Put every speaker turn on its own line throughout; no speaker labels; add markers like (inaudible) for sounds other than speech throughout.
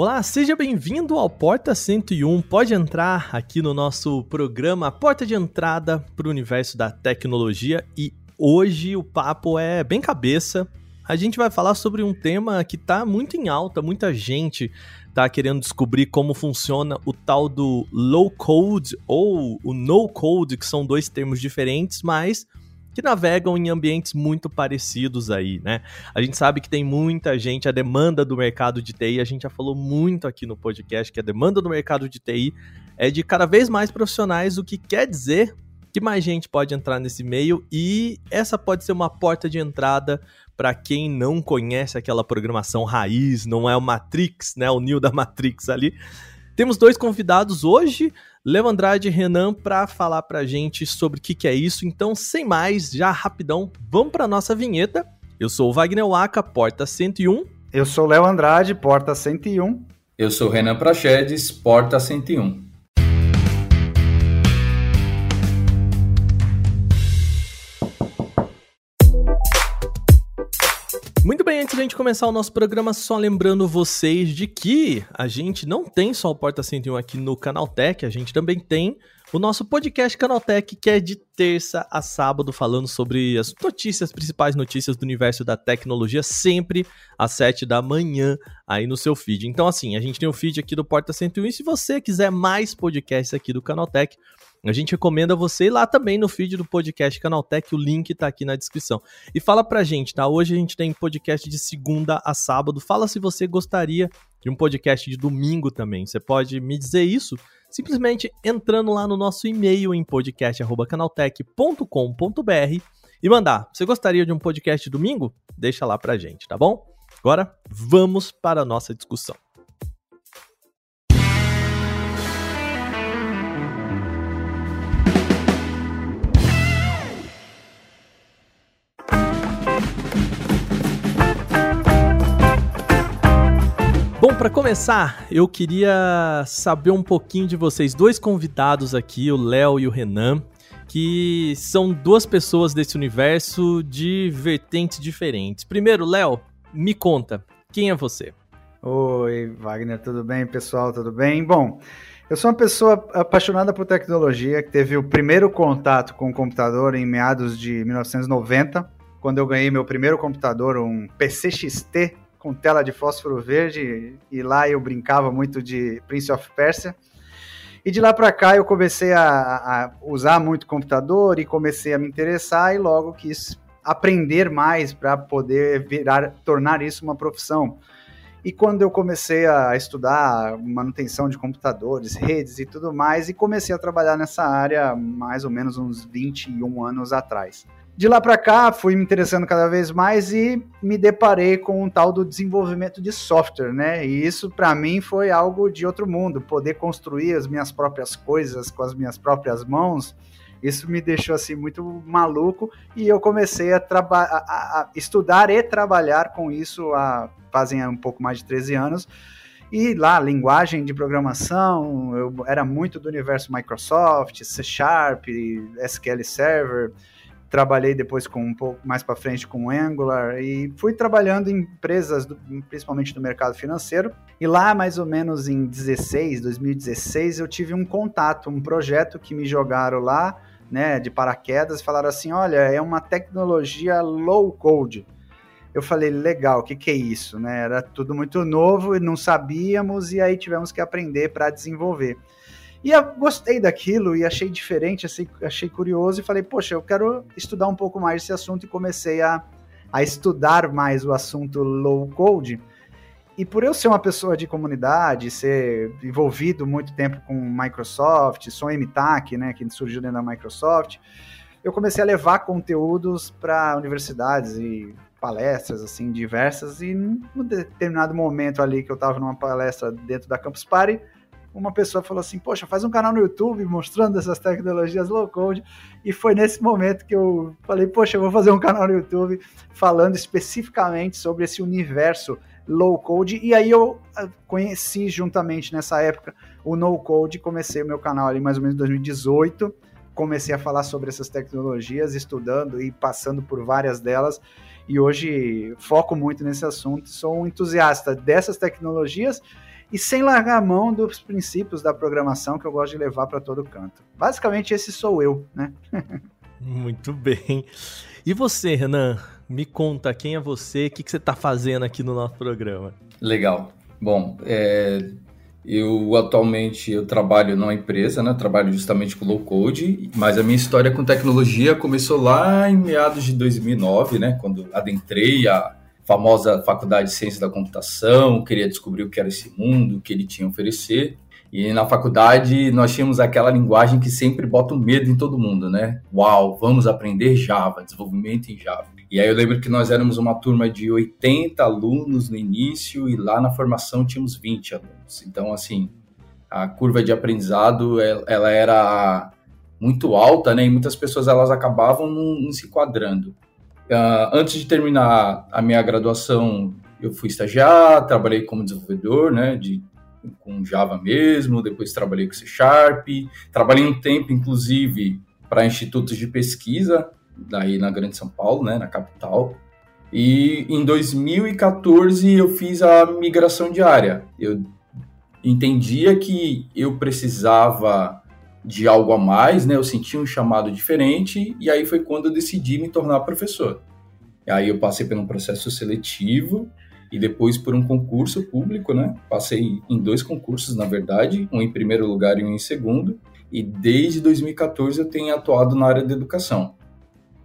Olá, seja bem-vindo ao Porta 101. Pode entrar aqui no nosso programa Porta de Entrada para o Universo da Tecnologia e hoje o papo é bem cabeça. A gente vai falar sobre um tema que está muito em alta, muita gente está querendo descobrir como funciona o tal do low code ou o no code, que são dois termos diferentes, mas que navegam em ambientes muito parecidos aí, né? A gente sabe que tem muita gente, a demanda do mercado de TI, a gente já falou muito aqui no podcast que a demanda do mercado de TI é de cada vez mais profissionais, o que quer dizer que mais gente pode entrar nesse meio e essa pode ser uma porta de entrada para quem não conhece aquela programação raiz, não é o Matrix, né, o Neo da Matrix ali. Temos dois convidados hoje, Léo Andrade e Renan, para falar para a gente sobre o que, que, é isso. Então, sem mais, já rapidão, vamos para nossa vinheta. Eu sou o Wagner Waka, porta 101.
Eu sou Léo Andrade, porta 101.
Eu sou Renan Prachedes, porta 101.
Muito bem, antes da gente começar o nosso programa, só lembrando vocês de que a gente não tem só o Porta 101 aqui no Canaltech, a gente também tem o nosso podcast Canaltech, que é de terça a sábado, falando sobre as notícias, principais notícias do universo da tecnologia, sempre às sete da manhã aí no seu feed. Então, assim, a gente tem o feed aqui do Porta 101, e se você quiser mais podcasts aqui do Canaltech, a gente recomenda você ir lá também no feed do podcast Canaltech, o link tá aqui na descrição. E fala pra gente, tá? Hoje a gente tem podcast de segunda a sábado. Fala se você gostaria de um podcast de domingo também. Você pode me dizer isso simplesmente entrando lá no nosso e-mail em podcast@canaltech.com.br e mandar. Você gostaria de um podcast domingo? Deixa lá pra gente, tá bom? Agora vamos para a nossa discussão. Para começar, eu queria saber um pouquinho de vocês, dois convidados aqui, o Léo e o Renan, que são duas pessoas desse universo de vertentes diferentes. Primeiro, Léo, me conta, quem é você?
Oi, Wagner, tudo bem, pessoal? Tudo bem? Bom, eu sou uma pessoa apaixonada por tecnologia, que teve o primeiro contato com o computador em meados de 1990, quando eu ganhei meu primeiro computador, um PC XT com tela de fósforo verde, e lá eu brincava muito de Prince of Persia. E de lá para cá eu comecei a, a, usar muito computador e comecei a me interessar e logo quis aprender mais para poder virar, tornar isso uma profissão. E quando eu comecei a estudar manutenção de computadores, redes e tudo mais, e comecei a trabalhar nessa área mais ou menos uns 21 anos atrás. De lá para cá, fui me interessando cada vez mais e me deparei com um tal do desenvolvimento de software, né? E isso para mim foi algo de outro mundo, poder construir as minhas próprias coisas com as minhas próprias mãos. Isso me deixou assim muito maluco e eu comecei a, a, a estudar e trabalhar com isso há fazem um pouco mais de 13 anos. E lá, linguagem de programação, eu era muito do universo Microsoft, C Sharp, SQL Server, trabalhei depois com um pouco mais para frente com Angular e fui trabalhando em empresas, do, principalmente do mercado financeiro. E lá, mais ou menos em 16, 2016, eu tive um contato, um projeto que me jogaram lá, né, de paraquedas, falaram assim: olha, é uma tecnologia low code. Eu falei, legal, o que, que é isso? Né? Era tudo muito novo e não sabíamos, e aí tivemos que aprender para desenvolver. E eu gostei daquilo e achei diferente, achei, achei curioso e falei, poxa, eu quero estudar um pouco mais esse assunto e comecei a, a estudar mais o assunto low code. E por eu ser uma pessoa de comunidade, ser envolvido muito tempo com Microsoft, sou MTAC, né, que surgiu dentro da Microsoft, eu comecei a levar conteúdos para universidades e palestras assim diversas e num determinado momento ali que eu estava numa palestra dentro da Campus Party, uma pessoa falou assim: Poxa, faz um canal no YouTube mostrando essas tecnologias low code. E foi nesse momento que eu falei: Poxa, eu vou fazer um canal no YouTube falando especificamente sobre esse universo low code. E aí eu ah, conheci juntamente nessa época o no code. Comecei o meu canal ali mais ou menos em 2018. Comecei a falar sobre essas tecnologias, estudando e passando por várias delas. E hoje foco muito nesse assunto. Sou um entusiasta dessas tecnologias e sem largar a mão dos princípios da programação que eu gosto de levar para todo canto. Basicamente, esse sou eu, né?
Muito bem. E você, Renan? Me conta quem é você, o que, que você está fazendo aqui no nosso programa.
Legal. Bom, é, eu atualmente eu trabalho numa empresa, né? Trabalho justamente com low code, mas a minha história com tecnologia começou lá em meados de 2009, né? Quando adentrei a famosa Faculdade de Ciência da Computação, queria descobrir o que era esse mundo, o que ele tinha a oferecer. E na faculdade nós tínhamos aquela linguagem que sempre bota um medo em todo mundo, né? Uau, vamos aprender Java, desenvolvimento em Java. E aí eu lembro que nós éramos uma turma de 80 alunos no início e lá na formação tínhamos 20 alunos. Então, assim, a curva de aprendizado ela era muito alta, né? E muitas pessoas elas acabavam não, não se enquadrando. Uh, antes de terminar a minha graduação, eu fui estagiar, trabalhei como desenvolvedor, né, de, com Java mesmo, depois trabalhei com C Sharp, trabalhei um tempo, inclusive, para institutos de pesquisa, daí na Grande São Paulo, né, na capital, e em 2014 eu fiz a migração diária. Eu entendia que eu precisava de algo a mais, né? Eu senti um chamado diferente e aí foi quando eu decidi me tornar professor. E aí eu passei por um processo seletivo e depois por um concurso público, né? Passei em dois concursos, na verdade, um em primeiro lugar e um em segundo. E desde 2014 eu tenho atuado na área da educação.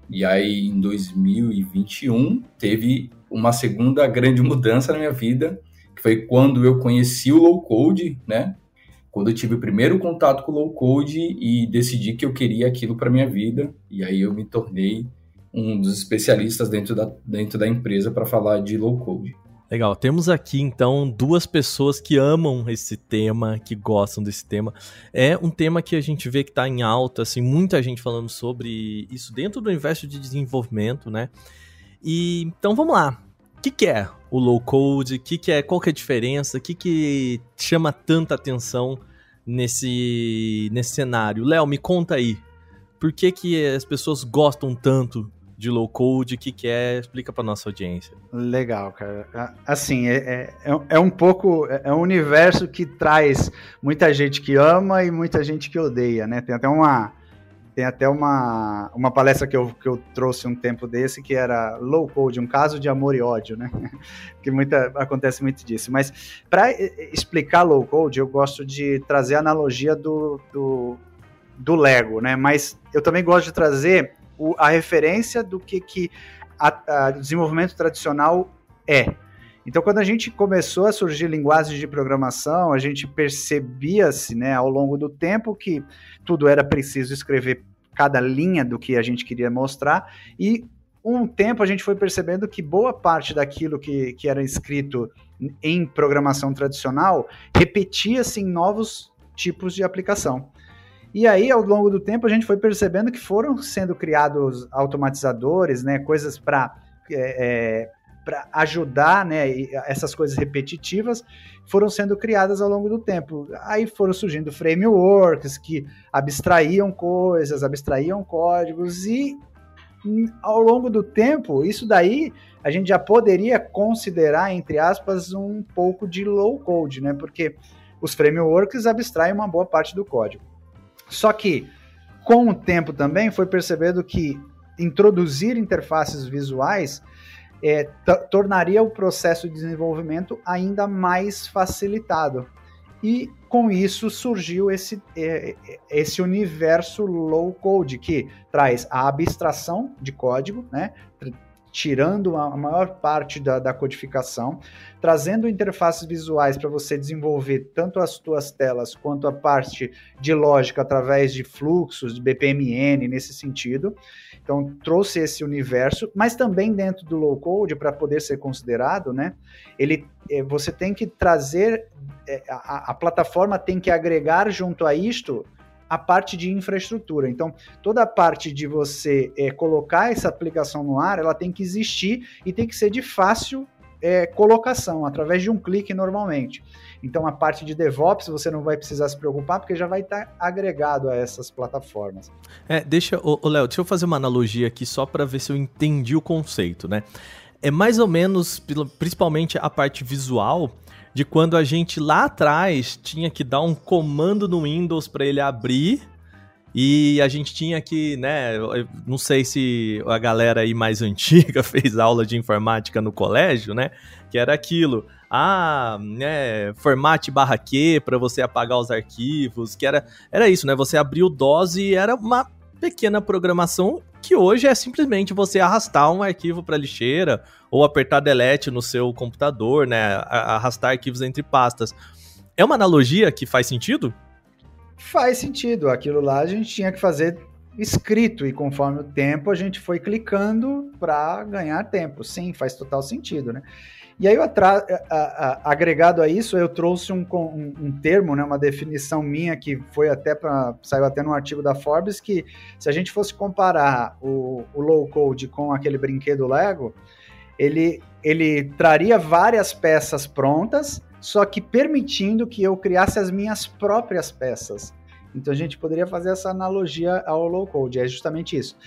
E aí em 2021 teve uma segunda grande mudança na minha vida, que foi quando eu conheci o low code, né? Quando eu tive o primeiro contato com o low code e decidi que eu queria aquilo para minha vida, e aí eu me tornei um dos especialistas dentro da, dentro da empresa para falar de low code.
Legal, temos aqui então duas pessoas que amam esse tema, que gostam desse tema. É um tema que a gente vê que está em alta, assim, muita gente falando sobre isso dentro do universo de desenvolvimento, né? E então vamos lá. Que, que é o low code? Que que é, qual que é a diferença? O que, que chama tanta atenção nesse, nesse cenário? Léo, me conta aí. Por que, que as pessoas gostam tanto de low code? O que, que é? Explica para nossa audiência.
Legal, cara. Assim, é, é, é, é um pouco. É, é um universo que traz muita gente que ama e muita gente que odeia, né? Tem até uma tem até uma, uma palestra que eu, que eu trouxe um tempo desse que era low code, um caso de amor e ódio, né? (laughs) que muita, acontece muito disso. Mas para explicar low code, eu gosto de trazer a analogia do, do, do Lego, né? Mas eu também gosto de trazer o, a referência do que, que a, a desenvolvimento tradicional é. Então, quando a gente começou a surgir linguagens de programação, a gente percebia-se, né, ao longo do tempo que tudo era preciso escrever cada linha do que a gente queria mostrar e um tempo a gente foi percebendo que boa parte daquilo que, que era escrito em programação tradicional repetia-se em novos tipos de aplicação. E aí, ao longo do tempo, a gente foi percebendo que foram sendo criados automatizadores, né, coisas para é, é para ajudar né, essas coisas repetitivas foram sendo criadas ao longo do tempo. Aí foram surgindo frameworks que abstraíam coisas, abstraíam códigos e ao longo do tempo, isso daí a gente já poderia considerar, entre aspas, um pouco de low code, né? Porque os frameworks abstraem uma boa parte do código. Só que com o tempo também foi percebendo que introduzir interfaces visuais é, tornaria o processo de desenvolvimento ainda mais facilitado. E com isso surgiu esse, é, esse universo low code que traz a abstração de código, né? Tirando a maior parte da, da codificação, trazendo interfaces visuais para você desenvolver tanto as suas telas quanto a parte de lógica através de fluxos, de BPMN, nesse sentido. Então, trouxe esse universo, mas também dentro do low code, para poder ser considerado, né? Ele, é, você tem que trazer, é, a, a plataforma tem que agregar junto a isto a parte de infraestrutura. Então, toda a parte de você é, colocar essa aplicação no ar, ela tem que existir e tem que ser de fácil é, colocação, através de um clique normalmente. Então, a parte de DevOps você não vai precisar se preocupar, porque já vai estar agregado a essas plataformas.
É, deixa, ô Léo, deixa eu fazer uma analogia aqui só para ver se eu entendi o conceito, né? É mais ou menos, principalmente a parte visual, de quando a gente lá atrás tinha que dar um comando no Windows para ele abrir e a gente tinha que, né, não sei se a galera aí mais (laughs) antiga fez aula de informática no colégio, né, que era aquilo, ah, né, formate barra Q para você apagar os arquivos, que era, era isso, né, você abriu o DOS e era uma pequena programação que hoje é simplesmente você arrastar um arquivo para lixeira ou apertar delete no seu computador, né, arrastar arquivos entre pastas. É uma analogia que faz sentido?
faz sentido. Aquilo lá a gente tinha que fazer escrito e conforme o tempo a gente foi clicando para ganhar tempo. Sim, faz total sentido, né? E aí, a, a, agregado a isso, eu trouxe um, um, um, termo, né, uma definição minha que foi até para saiu até no artigo da Forbes que se a gente fosse comparar o, o low code com aquele brinquedo Lego, ele ele traria várias peças prontas só que permitindo que eu criasse as minhas próprias peças. Então a gente poderia fazer essa analogia ao low code, é justamente isso.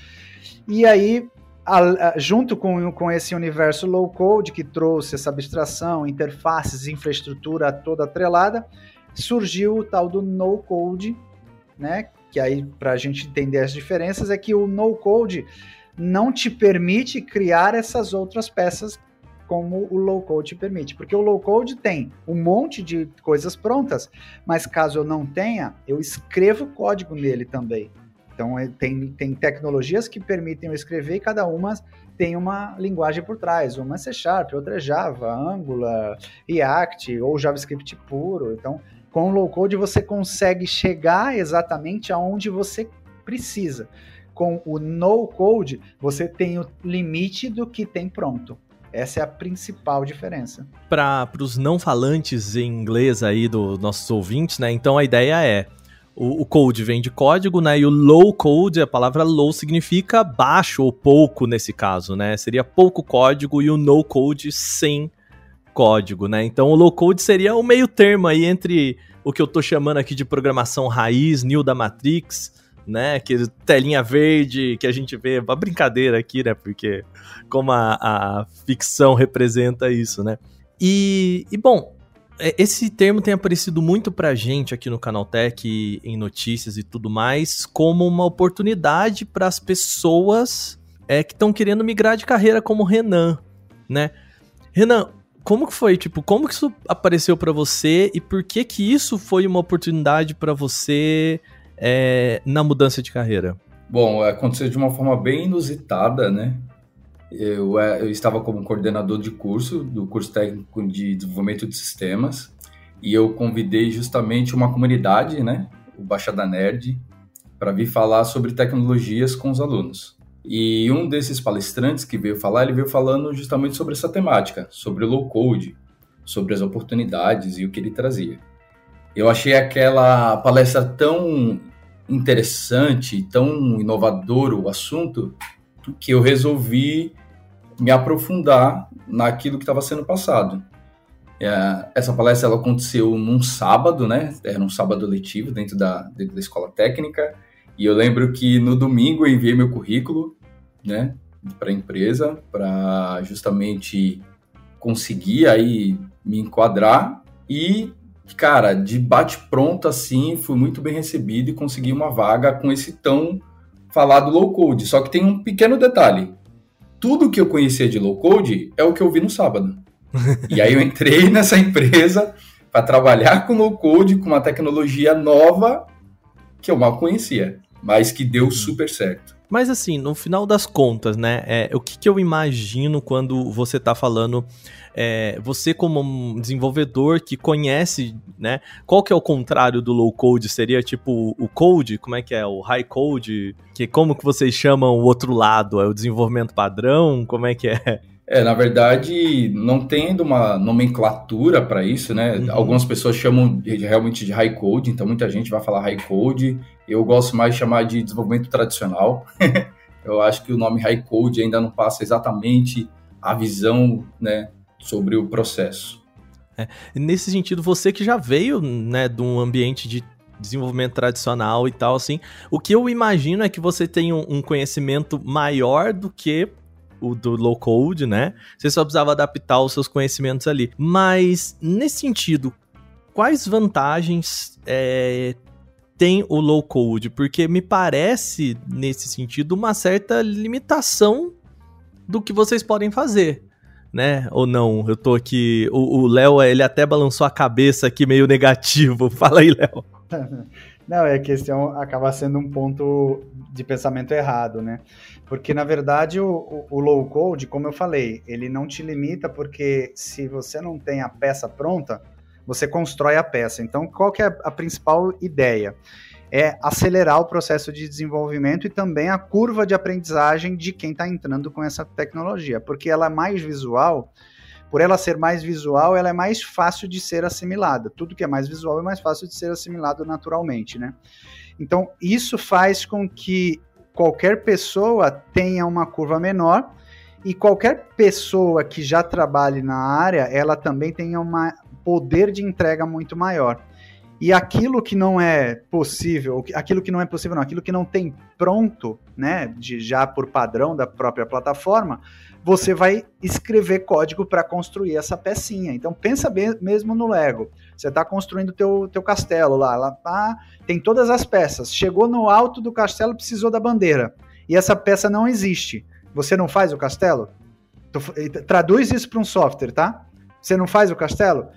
E aí, a, a, junto com, com esse universo low code que trouxe essa abstração, interfaces, infraestrutura toda atrelada, surgiu o tal do no code, né? Que aí, para a gente entender as diferenças, é que o no code não te permite criar essas outras peças como o low code permite, porque o low code tem um monte de coisas prontas, mas caso eu não tenha, eu escrevo código nele também. Então é, tem, tem tecnologias que permitem eu escrever e cada uma tem uma linguagem por trás. Uma é C Sharp, outra é Java, Angular, React ou JavaScript puro. Então, com o low code você consegue chegar exatamente aonde você precisa. Com o no code, você tem o limite do que tem pronto. Essa é a principal diferença.
Para os não falantes em inglês aí dos nossos ouvintes, né? Então a ideia é o, o, code vem de código, né? E o low code, a palavra low significa baixo ou pouco nesse caso, né? Seria pouco código e o no code sem código, né? Então o low code seria o meio termo aí entre o que eu tô chamando aqui de programação raiz, new da Matrix, né? Que telinha verde que a gente vê, uma brincadeira aqui, né? Porque como a, a ficção representa isso, né? E, e, bom, é, esse termo tem aparecido muito pra gente aqui no Canaltech, em notícias e tudo mais, como uma oportunidade para as pessoas é, que estão querendo migrar de carreira como Renan, né? Renan, como que foi, tipo, como que isso apareceu para você e por que que isso foi uma oportunidade para você é, na mudança de carreira?
Bom, aconteceu de uma forma bem inusitada, né? Eu, é, eu, estava como coordenador de curso, do curso técnico de desenvolvimento de sistemas, e eu convidei justamente uma comunidade, né, o Baixada Nerd, para vir falar sobre tecnologias com os alunos. E um desses palestrantes que veio falar, ele veio falando justamente sobre essa temática, sobre o low code, sobre as oportunidades e o que ele trazia. Eu achei aquela palestra tão interessante, tão inovador o assunto, que eu resolvi me aprofundar naquilo que estava sendo passado. É, essa palestra ela aconteceu num sábado, né? Era um sábado letivo dentro da, dentro da escola técnica. E eu lembro que no domingo eu enviei meu currículo, né, para a empresa, para justamente conseguir aí me enquadrar e cara, de bate-pronto assim, fui muito bem recebido e consegui uma vaga com esse tão falado low code. Só que tem um pequeno detalhe. Tudo que eu conhecia de low code é o que eu vi no sábado. (laughs) e aí eu entrei nessa empresa para trabalhar com low code, com uma tecnologia nova que eu mal conhecia, mas que deu super certo.
Mas assim, no final das contas, né? É, o que, que eu imagino quando você está falando é, você como um desenvolvedor que conhece, né? Qual que é o contrário do low code? Seria tipo o code? Como é que é? O high code? Que como que vocês chamam o outro lado? É o desenvolvimento padrão? Como é que é?
É, na verdade, não tendo uma nomenclatura para isso, né? Uhum. Algumas pessoas chamam de, realmente de high code, então muita gente vai falar high code. Eu gosto mais de chamar de desenvolvimento tradicional. (laughs) Eu acho que o nome high code ainda não passa exatamente a visão, né, sobre o processo.
É, nesse sentido, você que já veio, né, de um ambiente de desenvolvimento tradicional e tal, assim, o que eu imagino é que você tem um, um conhecimento maior do que o do low code, né? Você só precisava adaptar os seus conhecimentos ali. Mas, nesse sentido, quais vantagens é, tem o low code? Porque me parece, nesse sentido, uma certa limitação do que vocês podem fazer. Né? Ou não? Eu tô aqui. O Léo, ele até balançou a cabeça aqui meio (laughs) negativo. Fala aí, Léo. (laughs)
Não, é que esse é acaba sendo um ponto de pensamento errado, né? Porque, na verdade, o, o, o, low code, como eu falei, ele não te limita, porque se você não tem a peça pronta, você constrói a peça. Então, qual que é a, principal ideia? É acelerar o processo de desenvolvimento e também a curva de aprendizagem de quem está entrando com essa tecnologia, porque ela é mais visual, por ela ser mais visual, ela é mais fácil de ser assimilada. Tudo que é mais visual é mais fácil de ser assimilado naturalmente, né? Então, isso faz com que qualquer pessoa tenha uma curva menor e qualquer pessoa que já trabalhe na área, ela também tenha um poder de entrega muito maior. E aquilo que não é possível, aquilo que não é possível, não, aquilo que não tem pronto, né, de já por padrão da própria plataforma, você vai escrever código para construir essa pecinha. Então pensa bem mesmo no Lego. Você está construindo teu teu castelo lá, lá ah, tem todas as peças. Chegou no alto do castelo, precisou da bandeira. E essa peça não existe. Você não faz o castelo? Traduz isso para um software, tá? Você não faz o castelo?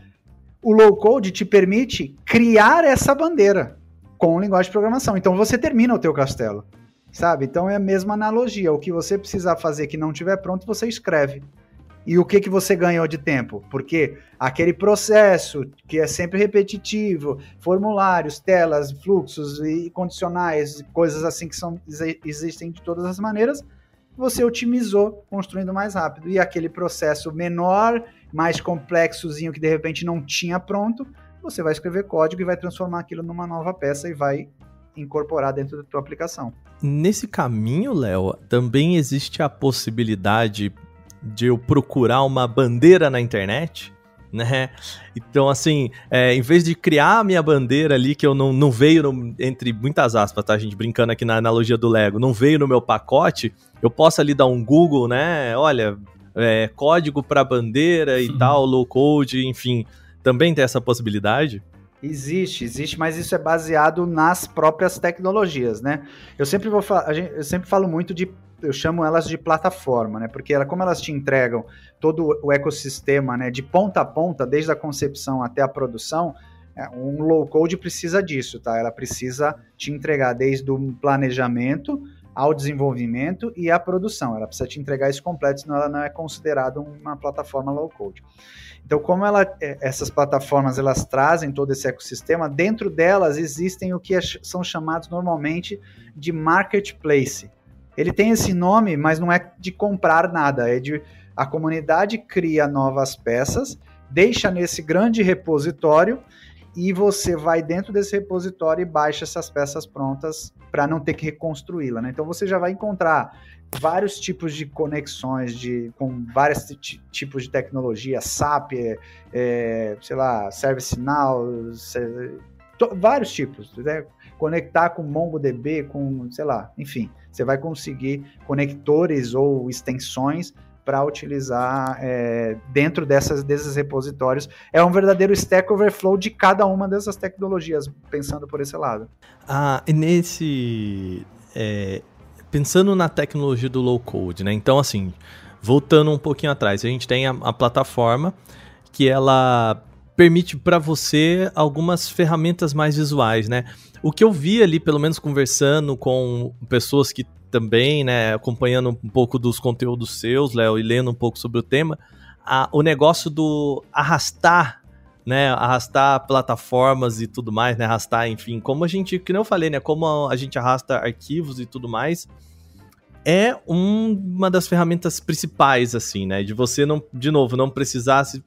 O low code te permite criar essa bandeira com linguagem de programação. Então você termina o teu castelo sabe? Então é a mesma analogia. O que você precisar fazer que não tiver pronto, você escreve. E o que, que você ganhou de tempo? Porque aquele processo que é sempre repetitivo, formulários, telas, fluxos e condicionais, coisas assim que são, existem de todas as maneiras, você otimizou construindo mais rápido. E aquele processo menor, mais complexozinho que de repente não tinha pronto, você vai escrever código e vai transformar aquilo numa nova peça e vai incorporar dentro da tua aplicação.
Nesse caminho, Léo, também existe a possibilidade de eu procurar uma bandeira na internet, né? Então, assim, é, em vez de criar a minha bandeira ali, que eu não, não veio, no, entre muitas aspas, tá, gente, brincando aqui na analogia do Lego, não veio no meu pacote, eu posso ali dar um Google, né? Olha, é, código para bandeira e tal, low code, enfim, também tem essa possibilidade?
Existe, existe, mas isso é baseado nas próprias tecnologias, né? Eu sempre vou eu sempre falo muito de eu chamo elas de plataforma, né? Porque ela, como elas te entregam todo o ecossistema, né, de ponta a ponta, desde a concepção até a produção, é, um low code precisa disso, tá? Ela precisa te entregar desde o planejamento ao desenvolvimento e à produção. Ela precisa te entregar isso completo, senão ela não é considerada uma plataforma low code. Então, como ela, é, essas plataformas elas trazem todo esse ecossistema, dentro delas existem o que é são chamados normalmente de marketplace. Ele tem esse nome, mas não é de comprar nada, é de a comunidade cria novas peças, deixa nesse grande repositório e você vai dentro desse repositório e baixa essas peças prontas para não ter que reconstruí-la. Né? Então você já vai encontrar vários tipos de conexões de, com vários tipos de tecnologia, SAP, é, é, sei lá, ServiceNow, vários tipos. Né? Conectar com MongoDB, com, sei lá, enfim, você vai conseguir conectores ou extensões para utilizar é, dentro dessas, desses repositórios. É um verdadeiro Stack Overflow de cada uma dessas tecnologias, pensando por esse lado.
Ah, e nesse. É, pensando na tecnologia do low code, né? Então, assim, voltando um pouquinho atrás, a gente tem a, a plataforma que ela permite para você algumas ferramentas mais visuais, né? O que eu vi ali, pelo menos conversando com pessoas que também, né, acompanhando um pouco dos conteúdos seus, Léo, e lendo um pouco sobre o tema, a, o negócio do arrastar, né, arrastar plataformas e tudo mais, né, arrastar, enfim, como a gente, que não eu falei, né, como a gente arrasta arquivos e tudo mais, é um, uma das ferramentas principais, assim, né, de você não, de novo, não precisar se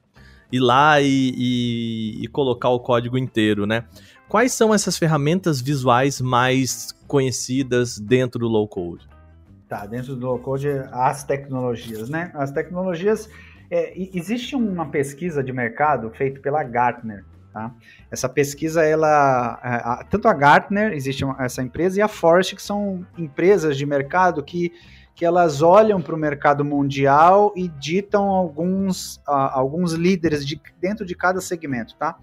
ir lá e, e, e colocar o código inteiro, né. Quais são essas ferramentas visuais mais conhecidas dentro do low code?
Tá, dentro do low code, as tecnologias, né? As tecnologias. É, existe uma pesquisa de mercado feita pela Gartner. Tá? Essa pesquisa, ela, é, tanto a Gartner, existe essa empresa, e a Forest, que são empresas de mercado que que elas olham para o mercado mundial e ditam alguns, uh, alguns líderes de, dentro de cada segmento, tá?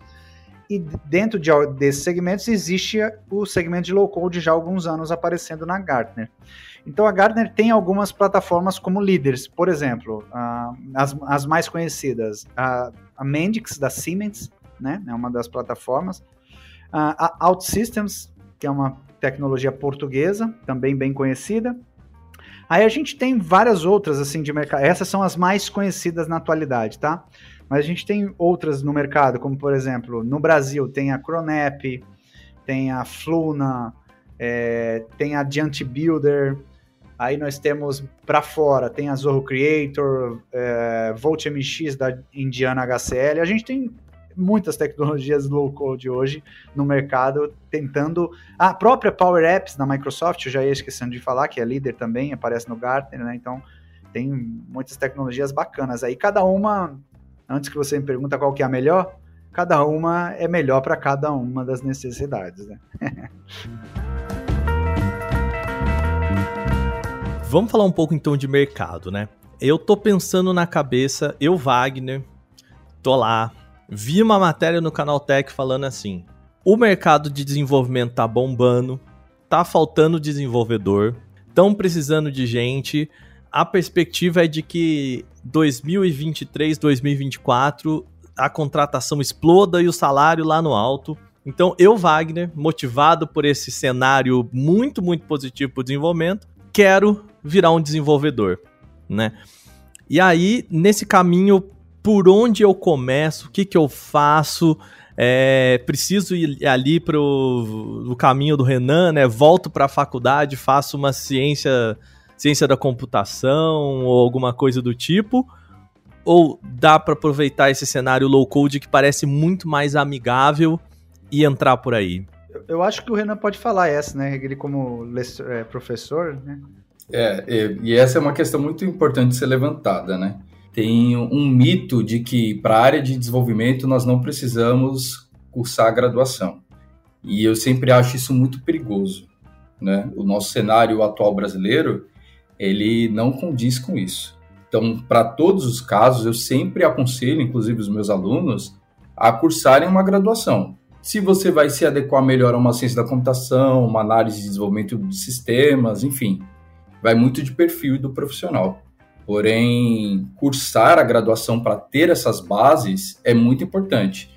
E dentro de, desses segmentos existe o segmento de low code já há alguns anos aparecendo na Gartner. Então a Gartner tem algumas plataformas como líderes, por exemplo, uh, as, as mais conhecidas, a, a Mendix da Siemens, né, é uma das plataformas, a OutSystems, que é uma tecnologia portuguesa, também bem conhecida. Aí a gente tem várias outras assim de mercado. Essas são as mais conhecidas na atualidade, tá? Mas a gente tem outras no mercado, como por exemplo, no Brasil tem a Cronep, tem a Fluna, é, tem a Giant Builder, Aí nós temos para fora, tem a Zorro Creator, é, Volt MX da Indiana HCL. A gente tem muitas tecnologias low code hoje no mercado, tentando. A própria Power Apps da Microsoft, eu já ia esquecendo de falar, que é líder também, aparece no Gartner, né? Então tem muitas tecnologias bacanas aí. Cada uma, antes que você me pergunta qual que é a melhor, cada uma é melhor para cada uma das necessidades, né? (laughs)
Vamos falar um pouco então de mercado, né? Eu tô pensando na cabeça, eu, Wagner, tô lá, vi uma matéria no Canal Tech falando assim: o mercado de desenvolvimento tá bombando, tá faltando desenvolvedor, estão precisando de gente. A perspectiva é de que 2023, 2024 a contratação exploda e o salário lá no alto. Então, eu, Wagner, motivado por esse cenário muito, muito positivo para o desenvolvimento, quero virar um desenvolvedor, né? E aí, nesse caminho, por onde eu começo, o que, que eu faço? É, preciso ir ali para o caminho do Renan, né? Volto para a faculdade, faço uma ciência, ciência da computação ou alguma coisa do tipo? Ou dá para aproveitar esse cenário low code que parece muito mais amigável e entrar por aí?
Eu acho que o Renan pode falar essa, né? Ele como é, professor, né?
É, e essa é uma questão muito importante de ser levantada, né? Tem um mito de que para a área de desenvolvimento nós não precisamos cursar graduação. E eu sempre acho isso muito perigoso, né? O nosso cenário atual brasileiro, ele não condiz com isso. Então, para todos os casos, eu sempre aconselho, inclusive os meus alunos, a cursarem uma graduação. Se você vai se adequar melhor a uma ciência da computação, uma análise de desenvolvimento de sistemas, enfim, vai muito de perfil do profissional. Porém, cursar a graduação para ter essas bases é muito importante.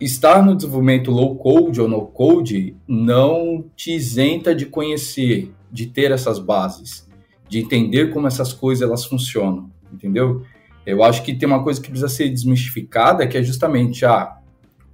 Estar no desenvolvimento low code ou no code não te isenta de conhecer, de ter essas bases, de entender como essas coisas elas funcionam, entendeu? Eu acho que tem uma coisa que precisa ser desmistificada, que é justamente, ah,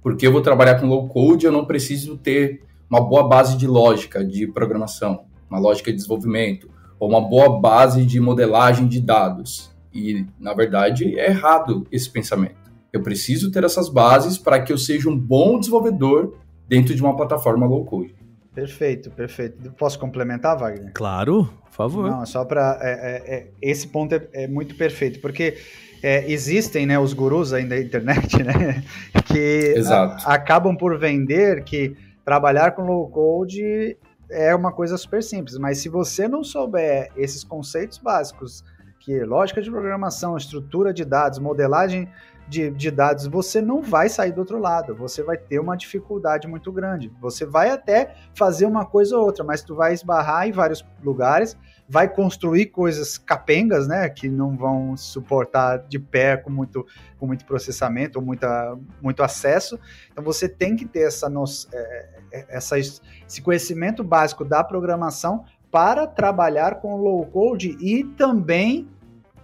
porque eu vou trabalhar com low code, eu não preciso ter uma boa base de lógica de programação, uma lógica de desenvolvimento, ou uma boa base de modelagem de dados. E, na verdade, é errado esse pensamento. Eu preciso ter essas bases para que eu seja um bom desenvolvedor dentro de uma plataforma low code.
Perfeito, perfeito. Posso complementar, Wagner?
Claro, por favor.
Não, só para. É, é, é, esse ponto é, é, muito perfeito, porque é, existem né, os gurus aí da internet, (laughs) né? Que a, acabam por vender que trabalhar com low code é uma coisa super simples, mas se você não souber esses conceitos básicos, que lógica de programação, estrutura de dados, modelagem de, de, dados, você não vai sair do outro lado, você vai ter uma dificuldade muito grande. Você vai até fazer uma coisa ou outra, mas tu vai esbarrar em vários lugares, vai construir coisas capengas, né, que não vão suportar de pé com muito, com muito processamento ou muita, muito acesso. Então você tem que ter essa, é, é, essa, esse conhecimento básico da programação para trabalhar com low code e também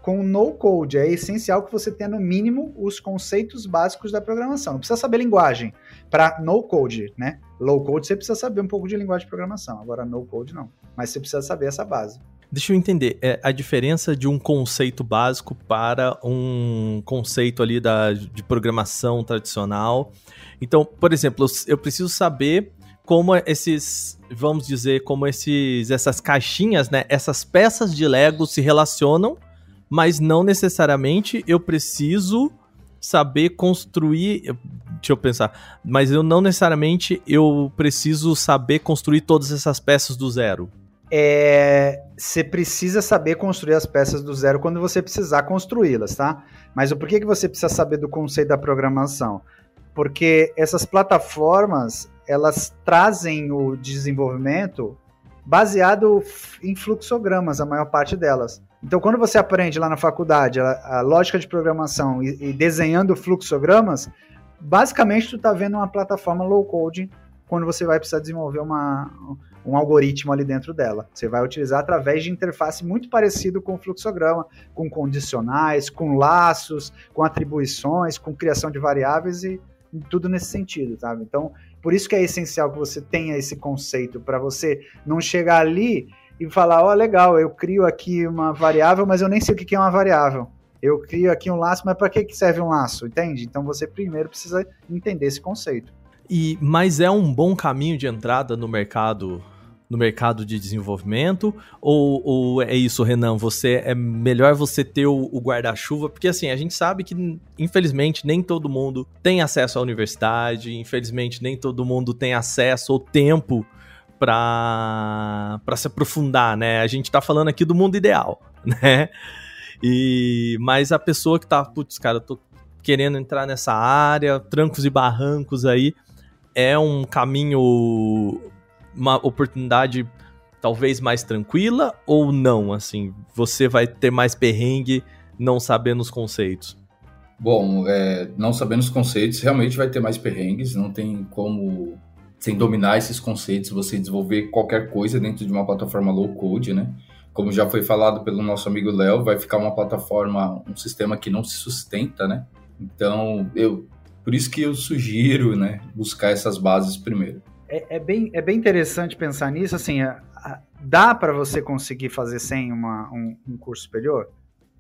com no code. É essencial que você tenha no mínimo os conceitos básicos da programação. Não precisa saber linguagem para no code, né? Low code você precisa saber um pouco de linguagem de programação. Agora no code não, mas você precisa saber essa base.
Deixa eu entender, é a diferença de um conceito básico para um conceito ali da, de programação tradicional. Então, por exemplo, eu preciso saber como esses, vamos dizer, como esses, essas caixinhas, né, essas peças de Lego se relacionam, mas não necessariamente eu preciso saber construir, deixa eu pensar, mas eu não necessariamente eu preciso saber construir todas essas peças do zero.
é, você precisa saber construir as peças do zero quando você precisar construí-las, tá? Mas o porquê que você precisa saber do conceito da programação? Porque essas plataformas, elas trazem o desenvolvimento baseado em fluxogramas, a maior parte delas. Então, quando você aprende lá na faculdade a, a lógica de programação e, e, desenhando fluxogramas, basicamente tu está vendo uma plataforma low code quando você vai precisar desenvolver uma, um algoritmo ali dentro dela. Você vai utilizar através de interface muito parecido com o fluxograma, com condicionais, com laços, com atribuições, com criação de variáveis e tudo nesse sentido, sabe? Então, por isso que é essencial que você tenha esse conceito, para você não chegar ali e falar, ó, oh, legal, eu crio aqui uma variável, mas eu nem sei o que é uma variável. Eu crio aqui um laço, mas para que serve um laço, entende? Então você primeiro precisa entender esse conceito.
E mas é um bom caminho de entrada no mercado no mercado de desenvolvimento? Ou, ou é isso, Renan? Você é melhor você ter o, o guarda-chuva? Porque assim, a gente sabe que, infelizmente, nem todo mundo tem acesso à universidade, infelizmente, nem todo mundo tem acesso ou tempo para se aprofundar, né? A gente tá falando aqui do mundo ideal, (laughs) né? E, mas a pessoa que tá, putz, cara, eu tô querendo entrar nessa área, trancos e barrancos aí, é um caminho uma oportunidade talvez mais tranquila ou não? Assim, você vai ter mais perrengue não sabendo os conceitos?
Bom, é, não sabendo os conceitos, realmente vai ter mais perrengues. Não tem como, sem dominar esses conceitos, você desenvolver qualquer coisa dentro de uma plataforma low code, né? Como já foi falado pelo nosso amigo Léo, vai ficar uma plataforma, um sistema que não se sustenta, né? Então, eu, por isso que eu sugiro, né, buscar essas bases primeiro
é, é, bem, é bem interessante pensar nisso. Assim, a, a, dá para você conseguir fazer sem uma, um, um, curso superior?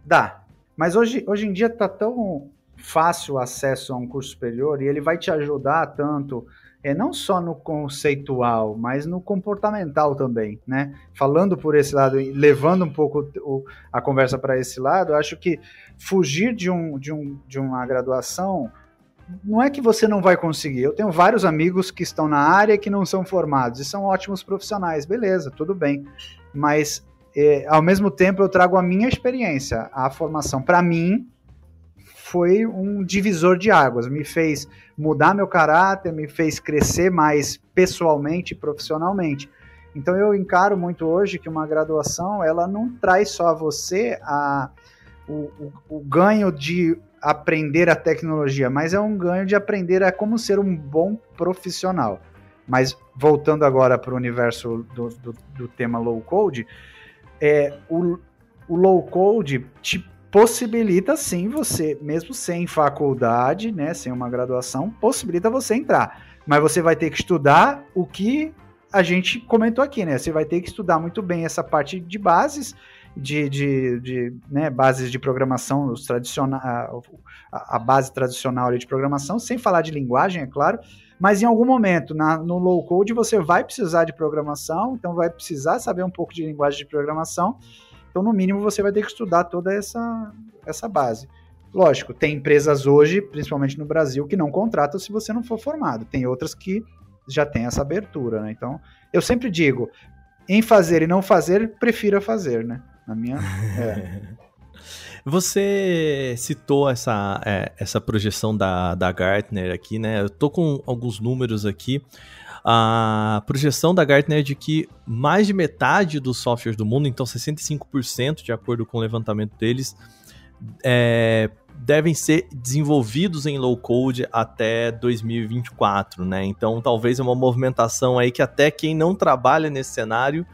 Dá. Mas hoje, hoje em dia está tão fácil o acesso a um curso superior e ele vai te ajudar tanto, é, não só no conceitual, mas no comportamental também, né? Falando por esse lado e levando um pouco o, a conversa para esse lado, acho que fugir de, um, de, um, de uma graduação não é que você não vai conseguir. Eu tenho vários amigos que estão na área que não são formados e são ótimos profissionais, beleza, tudo bem. Mas é, ao mesmo tempo eu trago a minha experiência. A formação, para mim, foi um divisor de águas. Me fez mudar meu caráter, me fez crescer mais pessoalmente e profissionalmente. Então eu encaro muito hoje que uma graduação ela não traz só a você a, o, o, o ganho de aprender a tecnologia, mas é um ganho de aprender a como ser um bom profissional. Mas voltando agora para o universo do, do, do, tema low code, é, o, o low code te possibilita sim você, mesmo sem faculdade, né, sem uma graduação, possibilita você entrar. Mas você vai ter que estudar o que a gente comentou aqui, né? Você vai ter que estudar muito bem essa parte de bases de, de, de né, bases de programação, os tradicional, a, a, base tradicional de programação, sem falar de linguagem, é claro, mas em algum momento na, no low code você vai precisar de programação, então vai precisar saber um pouco de linguagem de programação, então no mínimo você vai ter que estudar toda essa, essa base. Lógico, tem empresas hoje, principalmente no Brasil, que não contratam se você não for formado. Tem outras que já têm essa abertura, né? Então, eu sempre digo, em fazer e não fazer, prefira fazer, né? Na minha. (laughs) É. (laughs)
Você citou essa, é, essa projeção da, da Gartner aqui, né? Eu tô com alguns números aqui. A projeção da Gartner é de que mais de metade dos softwares do mundo, então 65%, de acordo com o levantamento deles, é, devem ser desenvolvidos em low code até 2024, né? Então talvez é uma movimentação aí que até quem não trabalha nesse cenário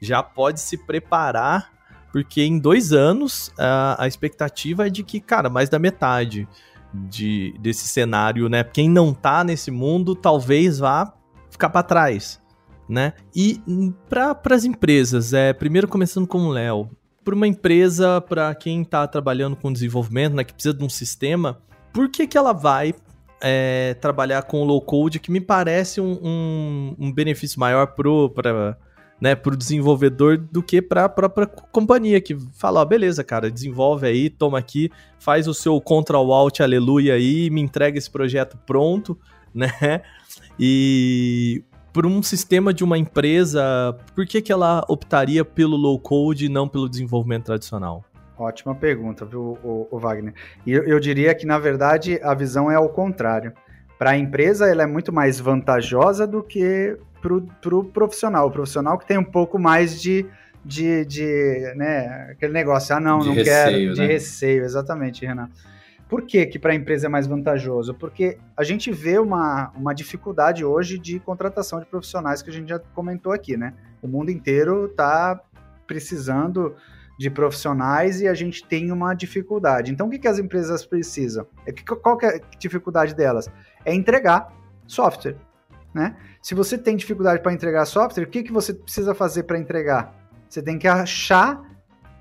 já pode se preparar porque em dois anos a, a expectativa é de que, cara, mais da metade de, desse cenário, né? Quem não tá nesse mundo talvez vá ficar para trás, né? E para as empresas, é primeiro começando com o Léo, para uma empresa, para quem está trabalhando com desenvolvimento, né, que precisa de um sistema, por que, que ela vai é, trabalhar com low code, que me parece um, um, um benefício maior para né, pro desenvolvedor do que para a própria companhia que fala, ó, beleza, cara, desenvolve aí, toma aqui, faz o seu Ctrl Alt Aleluia aí, me entrega esse projeto pronto, (laughs) né? E por um sistema de uma empresa, por que, que ela optaria pelo low code e não pelo desenvolvimento tradicional?
Ótima pergunta, viu, o, o Wagner? E eu, eu, diria que, na verdade, a visão é ao contrário. Para a empresa, ela é muito mais vantajosa do que para o pro profissional. O profissional que tem um pouco mais de, de, de né, aquele negócio, ah, não, de não receio, quero, de né? receio, exatamente, Renato. Por que, que para a empresa é mais vantajoso? Porque a gente vê uma, uma dificuldade hoje de contratação de profissionais que a gente já comentou aqui, né? O mundo inteiro está precisando de profissionais e a gente tem uma dificuldade. Então, o que, que as empresas precisam? É qual que é a dificuldade delas? É entregar software. Né? Se você tem dificuldade para entregar software, o que, que você precisa fazer para entregar? Você tem que achar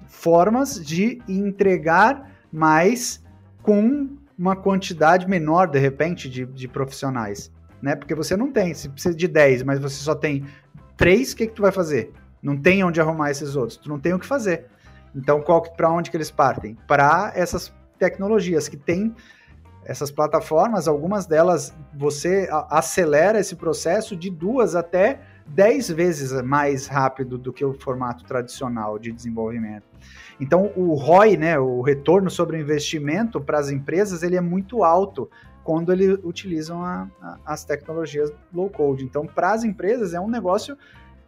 formas de entregar mais com uma quantidade menor, de repente, de, de profissionais. Né? Porque você não tem, se precisa de 10, mas você só tem 3, o que, que tu vai fazer? Não tem onde arrumar esses outros, tu não tem o que fazer. Então, para onde que eles partem? Para essas tecnologias que têm essas plataformas, algumas delas você acelera esse processo de duas até dez vezes mais rápido do que o formato tradicional de desenvolvimento. Então, o ROI, né, o retorno sobre o investimento para as empresas, ele é muito alto quando eles utilizam a, a, as tecnologias low code. Então, para as empresas é um negócio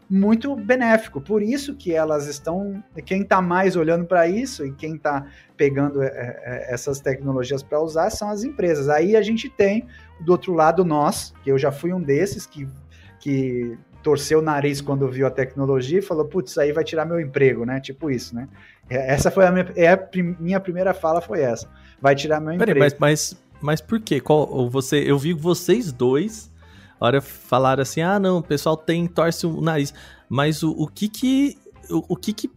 muito benéfico. Por isso que elas estão. Quem está mais olhando para isso e quem está pegando é, é, essas tecnologias para usar são as empresas. Aí a gente tem, do outro lado, nós, que eu já fui um desses que, que torceu o nariz quando viu a tecnologia e falou: putz, aí vai tirar meu emprego, né? Tipo isso, né? É, essa foi a minha, é a minha primeira fala, foi essa. Vai tirar meu Peraí,
emprego. Mas, mas, mas por quê? Qual, você, eu vi vocês dois hora falaram assim: ah, não, o pessoal tem, torce o nariz. Mas o, o que que. O, o que que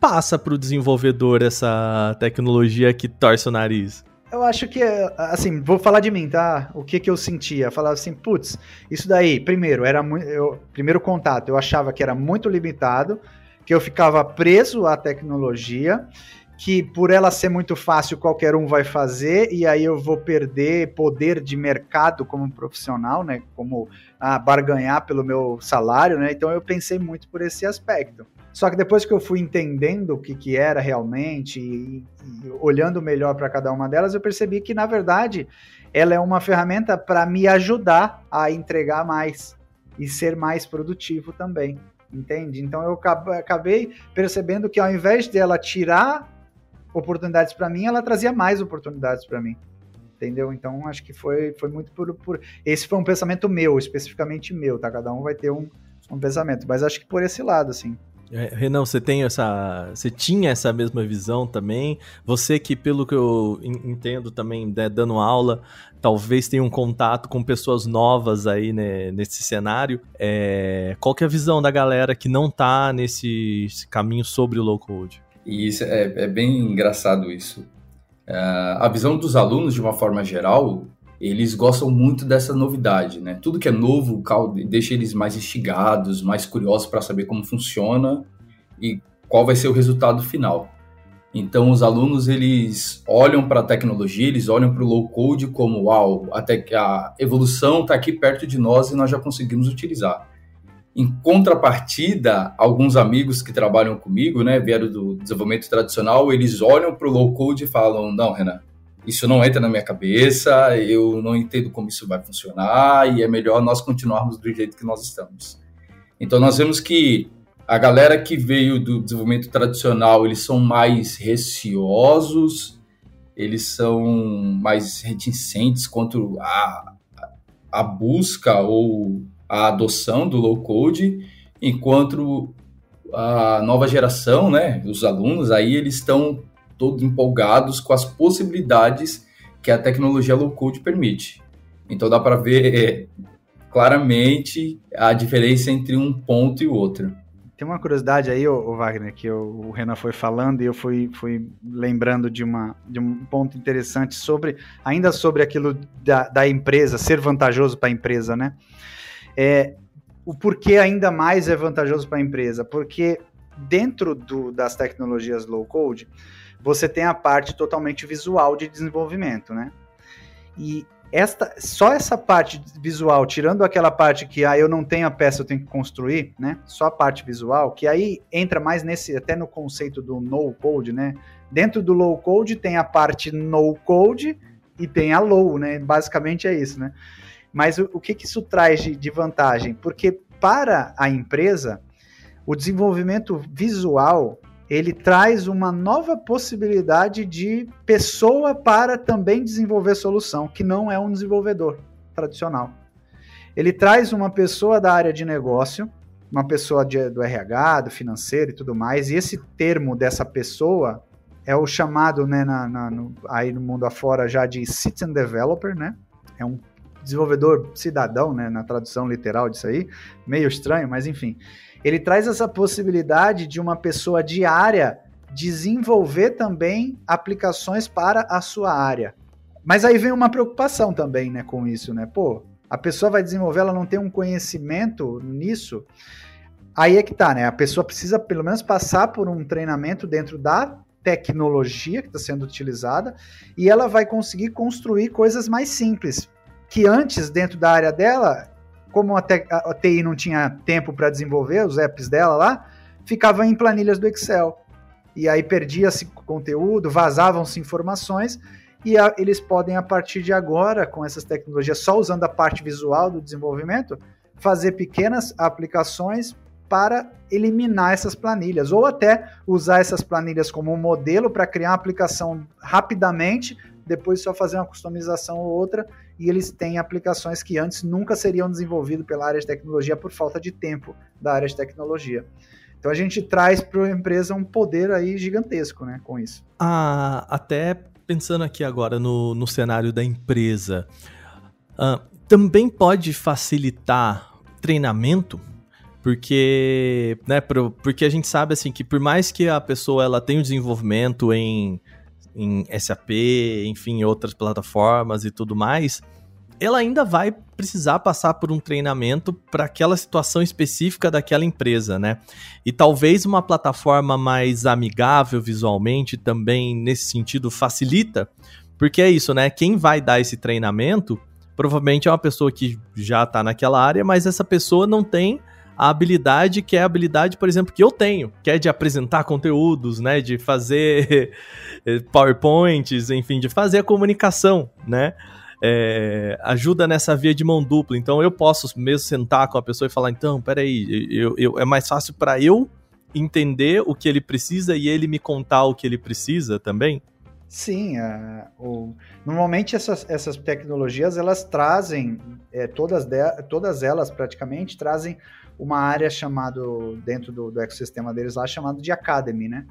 passa para o desenvolvedor essa tecnologia que torce o nariz?
Eu acho que, assim, vou falar de mim, tá? O que que eu sentia? Falava assim, putz, isso daí, primeiro, era muito. Primeiro contato, eu achava que era muito limitado, que eu ficava preso à tecnologia que por ela ser muito fácil qualquer um vai fazer e aí eu vou perder poder de mercado como profissional, né? Como ah, barganhar pelo meu salário, né? Então eu pensei muito por esse aspecto. Só que depois que eu fui entendendo o que, que era realmente e, e olhando melhor para cada uma delas, eu percebi que na verdade ela é uma ferramenta para me ajudar a entregar mais e ser mais produtivo também entende? Então eu acabei percebendo que ao invés de ela tirar oportunidades para mim, ela trazia mais oportunidades para mim. Entendeu? Então acho que foi, foi muito por, por. Esse foi um pensamento meu, especificamente meu, tá? Cada um vai ter um, um pensamento. Mas acho que por esse lado, assim.
É, Renan, você tem essa. Você tinha essa mesma visão também? Você que, pelo que eu entendo também, né, dando aula, talvez tenha um contato com pessoas novas aí né, nesse cenário. É, qual que é a visão da galera que não tá nesse caminho sobre o low code?
E isso é, é bem engraçado isso. Uh, a visão dos alunos, de uma forma geral, eles gostam muito dessa novidade, né? Tudo que é novo deixa eles mais instigados, mais curiosos para saber como funciona e qual vai ser o resultado final. Então, os alunos eles olham para a tecnologia, eles olham para o low code como, uau, até que a evolução está aqui perto de nós e nós já conseguimos utilizar. Em contrapartida, alguns amigos que trabalham comigo, né, vieram do desenvolvimento tradicional, eles olham para o low code e falam: não, Renan, isso não entra na minha cabeça, eu não entendo como isso vai funcionar e é melhor nós continuarmos do jeito que nós estamos. Então, nós vemos que a galera que veio do desenvolvimento tradicional, eles são mais receosos, eles são mais reticentes quanto a, a busca ou a adoção do low code, enquanto a nova geração, né, os alunos aí eles estão todos empolgados com as possibilidades que a tecnologia low code permite. Então dá para ver é, claramente a diferença entre um ponto e o outro.
Tem uma curiosidade aí, o Wagner, que eu, o Renan foi falando e eu fui, fui lembrando de, uma, de um ponto interessante sobre, ainda sobre aquilo da, da empresa, ser vantajoso para a empresa, né? É, o porquê ainda mais é vantajoso para a empresa? Porque dentro do, das tecnologias low code, você tem a parte totalmente visual de desenvolvimento, né? E esta, só essa parte visual, tirando aquela parte que ah, eu não tenho a peça, eu tenho que construir, né? Só a parte visual, que aí entra mais nesse, até no conceito do no code, né? Dentro do low code tem a parte no code e tem a low, né? Basicamente é isso, né? Mas o, o que, que isso traz de, de vantagem? Porque para a empresa, o desenvolvimento visual ele traz uma nova possibilidade de pessoa para também desenvolver solução, que não é um desenvolvedor tradicional. Ele traz uma pessoa da área de negócio, uma pessoa de, do RH, do financeiro e tudo mais, e esse termo dessa pessoa é o chamado, né, na, na, no, aí no mundo afora já de Citizen Developer, né? É um desenvolvedor cidadão, né, na tradução literal disso aí, meio estranho, mas enfim. Ele traz essa possibilidade de uma pessoa de área desenvolver também aplicações para a sua área. Mas aí vem uma preocupação também, né, com isso, né? Pô, a pessoa vai desenvolver, ela não tem um conhecimento nisso. Aí é que tá, né? A pessoa precisa pelo menos passar por um treinamento dentro da tecnologia que está sendo utilizada e ela vai conseguir construir coisas mais simples que antes dentro da área dela, como a, a TI não tinha tempo para desenvolver os apps dela lá, ficava em planilhas do Excel. E aí perdia-se conteúdo, vazavam-se informações e a, eles podem a partir de agora com essas tecnologias só usando a parte visual do desenvolvimento fazer pequenas aplicações para eliminar essas planilhas, ou até usar essas planilhas como um modelo para criar uma aplicação rapidamente, depois só fazer uma customização ou outra, e eles têm aplicações que antes nunca seriam desenvolvidas pela área de tecnologia por falta de tempo da área de tecnologia. Então a gente traz para a empresa um poder aí gigantesco, né, com isso.
Ah, até pensando aqui agora no, no cenário da empresa, uh, também pode facilitar treinamento porque, né, porque a gente sabe assim que por mais que a pessoa ela tenha um desenvolvimento em, em SAP, enfim, outras plataformas e tudo mais, ela ainda vai precisar passar por um treinamento para aquela situação específica daquela empresa, né? E talvez uma plataforma mais amigável visualmente também nesse sentido facilita, porque é isso, né? Quem vai dar esse treinamento provavelmente é uma pessoa que já está naquela área, mas essa pessoa não tem a habilidade que é a habilidade, por exemplo, que eu tenho, que é de apresentar conteúdos, né, de fazer (laughs) PowerPoints, enfim, de fazer a comunicação, né? É, ajuda nessa via de mão dupla. Então eu posso mesmo sentar com a pessoa e falar, então, peraí, eu, eu, é mais fácil para eu entender o que ele precisa e ele me contar o que ele precisa também?
Sim, uh, o, normalmente essas, essas tecnologias elas trazem, é, todas, de, todas elas praticamente trazem uma área chamada, dentro do, do ecossistema deles lá, chamado de Academy, né?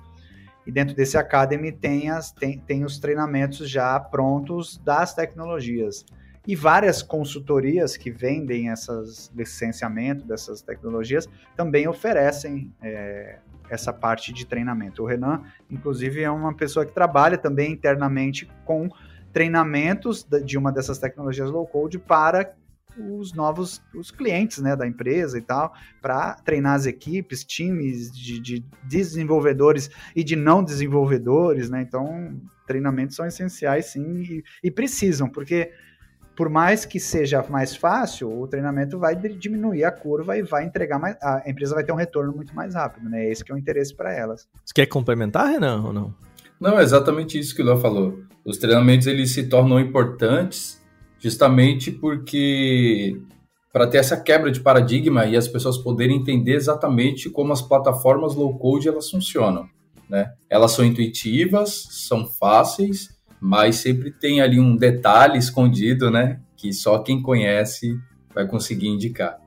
E dentro desse Academy tem, as, tem, tem os treinamentos já prontos das tecnologias. E várias consultorias que vendem essas licenciamento dessas tecnologias também oferecem é, essa parte de treinamento. O Renan, inclusive, é uma pessoa que trabalha também internamente com treinamentos de uma dessas tecnologias low code para os novos os clientes né, da empresa e tal, para treinar as equipes, times de, de, desenvolvedores e de não desenvolvedores, né? Então, treinamentos são essenciais sim e, e precisam, porque por mais que seja mais fácil, o treinamento vai diminuir a curva e vai entregar mais. A empresa vai ter um retorno muito mais rápido, né? Esse que é o interesse para elas.
Você quer complementar, Renan, ou não?
Não, é exatamente isso que o Léo falou. Os treinamentos eles se tornam importantes justamente porque para ter essa quebra de paradigma e as pessoas poderem entender exatamente como as plataformas low code elas funcionam, né? Elas são intuitivas, são fáceis, mas sempre tem ali um detalhe escondido, né? Que só quem conhece vai conseguir indicar.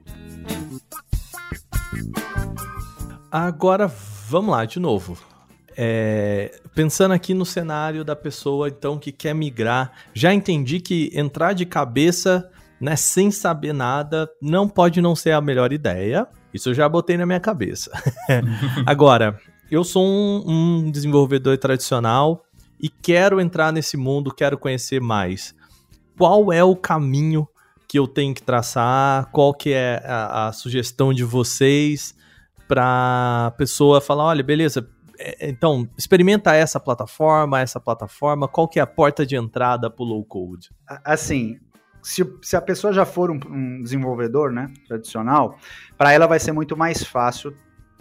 Agora vamos lá de novo. É, pensando aqui no cenário da pessoa então que quer migrar, já entendi que entrar de cabeça, né, sem saber nada, não pode não ser a melhor ideia. Isso eu já botei na minha cabeça. (laughs) Agora, eu sou um, um desenvolvedor tradicional e quero entrar nesse mundo, quero conhecer mais. Qual é o caminho que eu tenho que traçar? Qual que é a, a sugestão de vocês para pessoa falar, olha, beleza, então, experimenta essa plataforma, essa plataforma, qual que é a porta de entrada para o low code?
Assim, se, se a pessoa já for um, um desenvolvedor né, tradicional, para ela vai ser muito mais fácil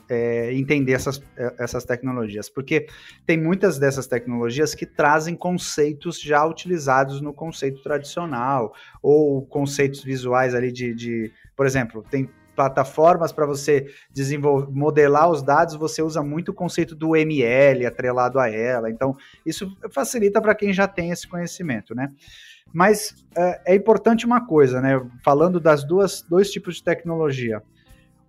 é, entender essas, é, essas tecnologias, porque tem muitas dessas tecnologias que trazem conceitos já utilizados no conceito tradicional, ou conceitos visuais ali de, de por exemplo, tem plataformas para você desenvolver, modelar os dados, você usa muito o conceito do ML atrelado a ela. Então, isso facilita para quem já tem esse conhecimento, né? Mas é, é, importante uma coisa, né? Falando das duas dois tipos de tecnologia.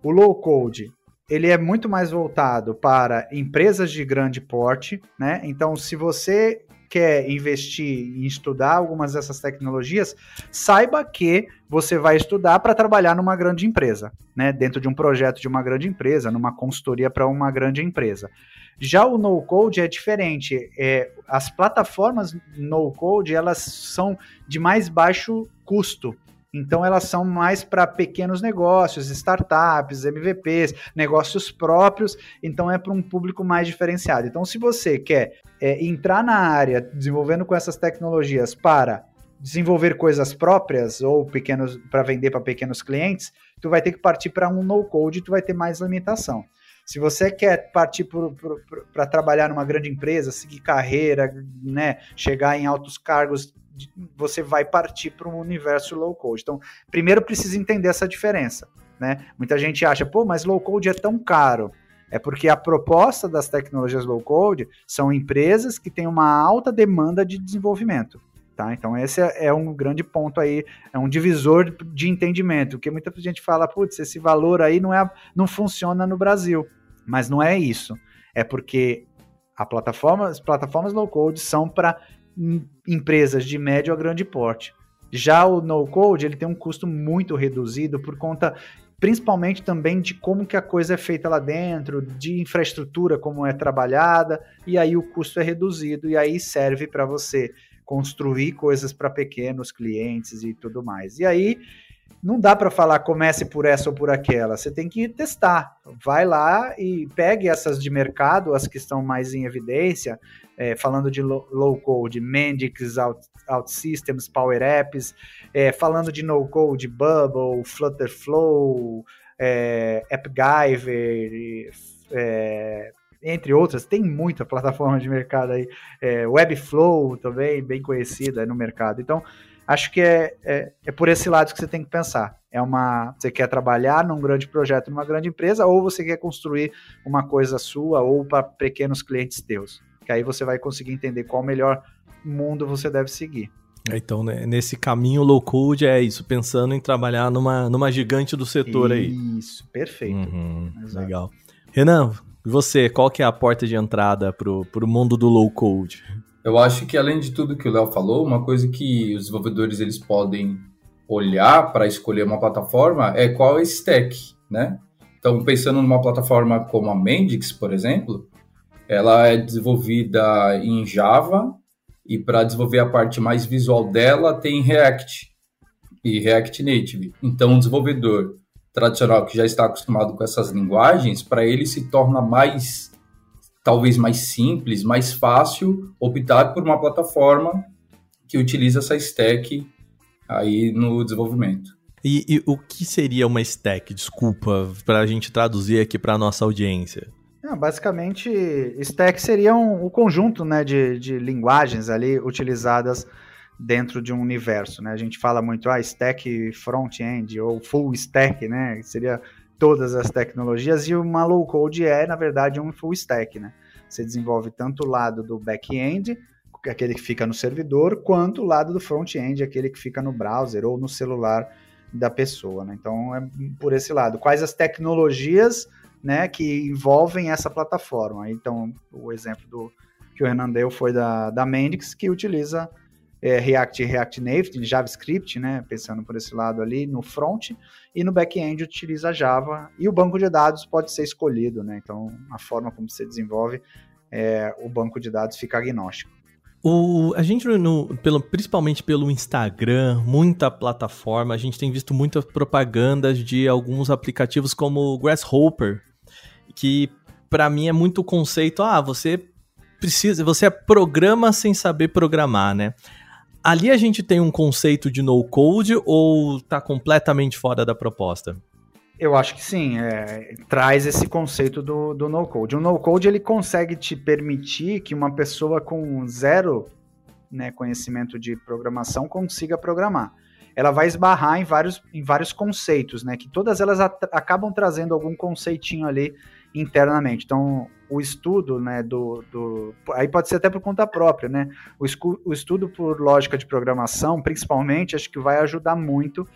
O low code, ele é muito mais voltado para empresas de grande porte, né? Então, se você quer investir em estudar algumas dessas tecnologias, saiba que você vai estudar para trabalhar numa grande empresa, né? Dentro de um projeto de uma grande empresa, numa consultoria para uma grande empresa. Já o no code é diferente. É, as plataformas no code elas são de mais baixo custo. Então elas são mais para pequenos negócios, startups, MVPs, negócios próprios. Então é para um público mais diferenciado. Então se você quer é, entrar na área desenvolvendo com essas tecnologias para desenvolver coisas próprias ou pequenos para vender para pequenos clientes, tu vai ter que partir para um no code, e tu vai ter mais limitação. Se você quer partir para trabalhar numa grande empresa, seguir carreira, né, chegar em altos cargos, você vai partir para um universo low code. Então, primeiro precisa entender essa diferença. Né? Muita gente acha, pô, mas low code é tão caro. É porque a proposta das tecnologias low code são empresas que têm uma alta demanda de desenvolvimento. Tá? Então, esse é, é um grande ponto aí, é um divisor de entendimento, porque muita gente fala, putz, esse valor aí não, é, não funciona no Brasil. Mas não é isso. É porque a plataforma, as plataformas low code são para empresas de médio a grande porte. Já o no code ele tem um custo muito reduzido por conta principalmente também de como que a coisa é feita lá dentro, de infraestrutura como é trabalhada, e aí o custo é reduzido e aí serve para você construir coisas para pequenos clientes e tudo mais. E aí não dá para falar comece por essa ou por aquela. Você tem que testar. Vai lá e pegue essas de mercado, as que estão mais em evidência, é, falando de low code, Mendix, OutSystems, Power Apps, é, falando de no code, Bubble, Flutterflow, é, AppGyver, é, entre outras, tem muita plataforma de mercado aí, é, Webflow também, bem conhecida no mercado. Então, acho que é, é, é, por esse lado que você tem que pensar. É uma, você quer trabalhar num grande projeto, numa grande empresa, ou você quer construir uma coisa sua ou para pequenos clientes teus que aí você vai conseguir entender qual o melhor mundo você deve seguir.
É, então, né, nesse caminho low code é isso, pensando em trabalhar numa, numa gigante do setor
isso,
aí.
Isso, perfeito.
Uhum, legal. Renan, e você, qual que é a porta de entrada pro, pro mundo do low code?
Eu acho que além de tudo que o Léo falou, uma coisa que os desenvolvedores eles podem olhar para escolher uma plataforma é qual é o stack, né? Então, pensando numa plataforma como a Mendix, por exemplo, ela é desenvolvida em Java e para desenvolver a parte mais visual dela tem React e React Native. Então, o desenvolvedor tradicional que já está acostumado com essas linguagens, para ele se torna mais talvez mais simples, mais fácil optar por uma plataforma que utiliza essa stack aí no desenvolvimento.
E, e o que seria uma stack? Desculpa, para a gente traduzir aqui para nossa audiência.
Não, basicamente, stack seria um, o conjunto né, de, de linguagens ali utilizadas dentro de um universo. Né? A gente fala muito, ah, stack front-end ou full stack, né? Seria todas as tecnologias, e uma low code é, na verdade, um full stack. Né? Você desenvolve tanto o lado do back-end, aquele que fica no servidor, quanto o lado do front-end, aquele que fica no browser ou no celular da pessoa. Né? Então, é por esse lado. Quais as tecnologias né, que envolvem essa plataforma. Então, o exemplo do, que o Renan deu foi da, da Mendix, que utiliza é, React React Native, JavaScript, né, pensando por esse lado ali, no front, e no back-end utiliza Java, e o banco de dados pode ser escolhido, né, então a forma como você desenvolve, é, o banco de dados fica agnóstico.
O, a gente, no, pelo, principalmente pelo Instagram, muita plataforma, a gente tem visto muitas propagandas de alguns aplicativos como o Grasshopper, que para mim é muito conceito, ah, você precisa, você programa sem saber programar, né? ali a gente tem um conceito de no code ou está completamente fora da proposta?
Eu acho que sim, é, traz esse conceito do, do no-code. O no-code ele consegue te permitir que uma pessoa com zero né, conhecimento de programação consiga programar. Ela vai esbarrar em vários, em vários conceitos, né, que todas elas acabam trazendo algum conceitinho ali internamente. Então, o estudo, né, do, do, aí pode ser até por conta própria, né, o, o estudo por lógica de programação, principalmente, acho que vai ajudar muito